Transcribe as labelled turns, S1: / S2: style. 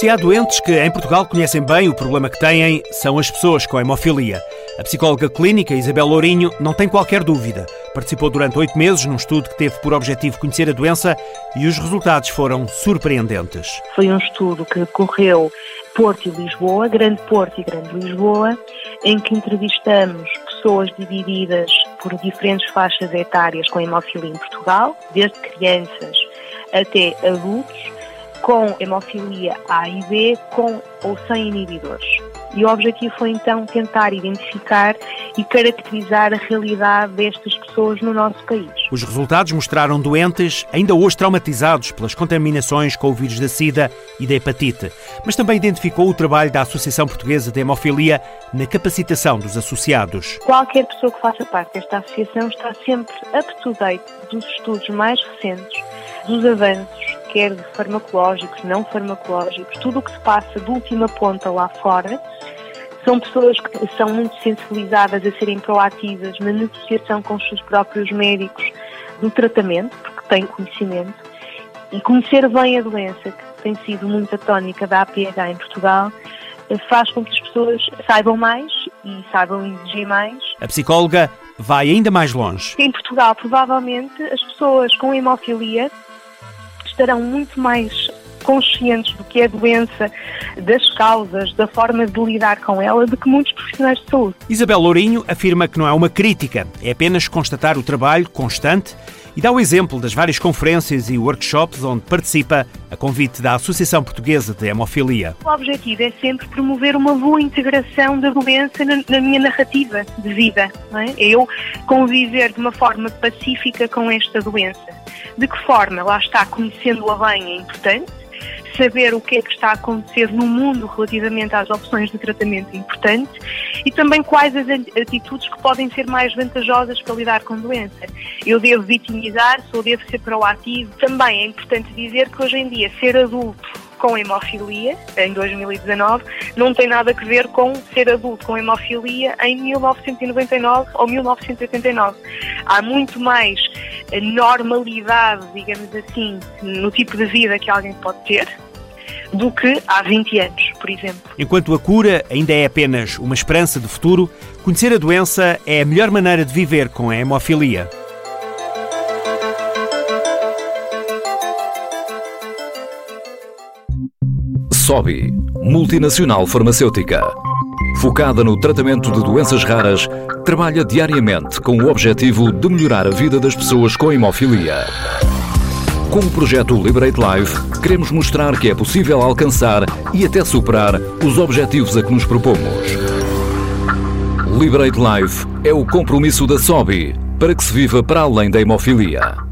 S1: Se há doentes que em Portugal conhecem bem o problema que têm, são as pessoas com hemofilia. A psicóloga clínica Isabel Lourinho não tem qualquer dúvida. Participou durante oito meses num estudo que teve por objetivo conhecer a doença e os resultados foram surpreendentes.
S2: Foi um estudo que decorreu Porto e Lisboa, Grande Porto e Grande Lisboa, em que entrevistamos pessoas divididas por diferentes faixas etárias com hemofilia em Portugal, desde crianças até adultos com hemofilia A e B, com ou sem inibidores. E o objetivo foi então tentar identificar e caracterizar a realidade destas pessoas no nosso país.
S1: Os resultados mostraram doentes ainda hoje traumatizados pelas contaminações com o vírus da SIDA e da hepatite, mas também identificou o trabalho da Associação Portuguesa de Hemofilia na capacitação dos associados.
S2: Qualquer pessoa que faça parte desta associação está sempre up to date dos estudos mais recentes, dos avanços quer de farmacológicos, não farmacológicos, tudo o que se passa de última ponta lá fora. São pessoas que são muito sensibilizadas a serem proativas na negociação com os seus próprios médicos do tratamento, porque têm conhecimento. E conhecer bem a doença, que tem sido muito a tónica da APH em Portugal, faz com que as pessoas saibam mais e saibam exigir mais.
S1: A psicóloga vai ainda mais longe.
S2: Em Portugal, provavelmente, as pessoas com hemofilia estarão muito mais conscientes do que é a doença, das causas, da forma de lidar com ela, do que muitos profissionais de saúde.
S1: Isabel Lourinho afirma que não é uma crítica, é apenas constatar o trabalho constante e dá o exemplo das várias conferências e workshops onde participa a convite da Associação Portuguesa de Hemofilia.
S2: O objetivo é sempre promover uma boa integração da doença na, minha narrativa de vida. É? é eu conviver de uma forma pacífica com esta doença. De que forma? Lá está, conhecendo-a bem é importante, saber o que é que está a acontecer no mundo relativamente às opções de tratamento é importante e também quais as atitudes que podem ser mais vantajosas para lidar com doença. Eu devo vitimizar-se ou devo ser proativo. Também é importante dizer que hoje em dia ser adulto com hemofilia, em 2019, não tem nada a ver com ser adulto com hemofilia em 1999 ou 1989. Há muito mais normalidade, digamos assim, no tipo de vida que alguém pode ter, do que há 20 anos, por exemplo.
S1: Enquanto a cura ainda é apenas uma esperança de futuro, conhecer a doença é a melhor maneira de viver com a hemofilia.
S3: SOBI, multinacional farmacêutica. Focada no tratamento de doenças raras, trabalha diariamente com o objetivo de melhorar a vida das pessoas com hemofilia. Com o projeto Liberate Life, queremos mostrar que é possível alcançar e até superar os objetivos a que nos propomos. Liberate Life é o compromisso da SOBI para que se viva para além da hemofilia.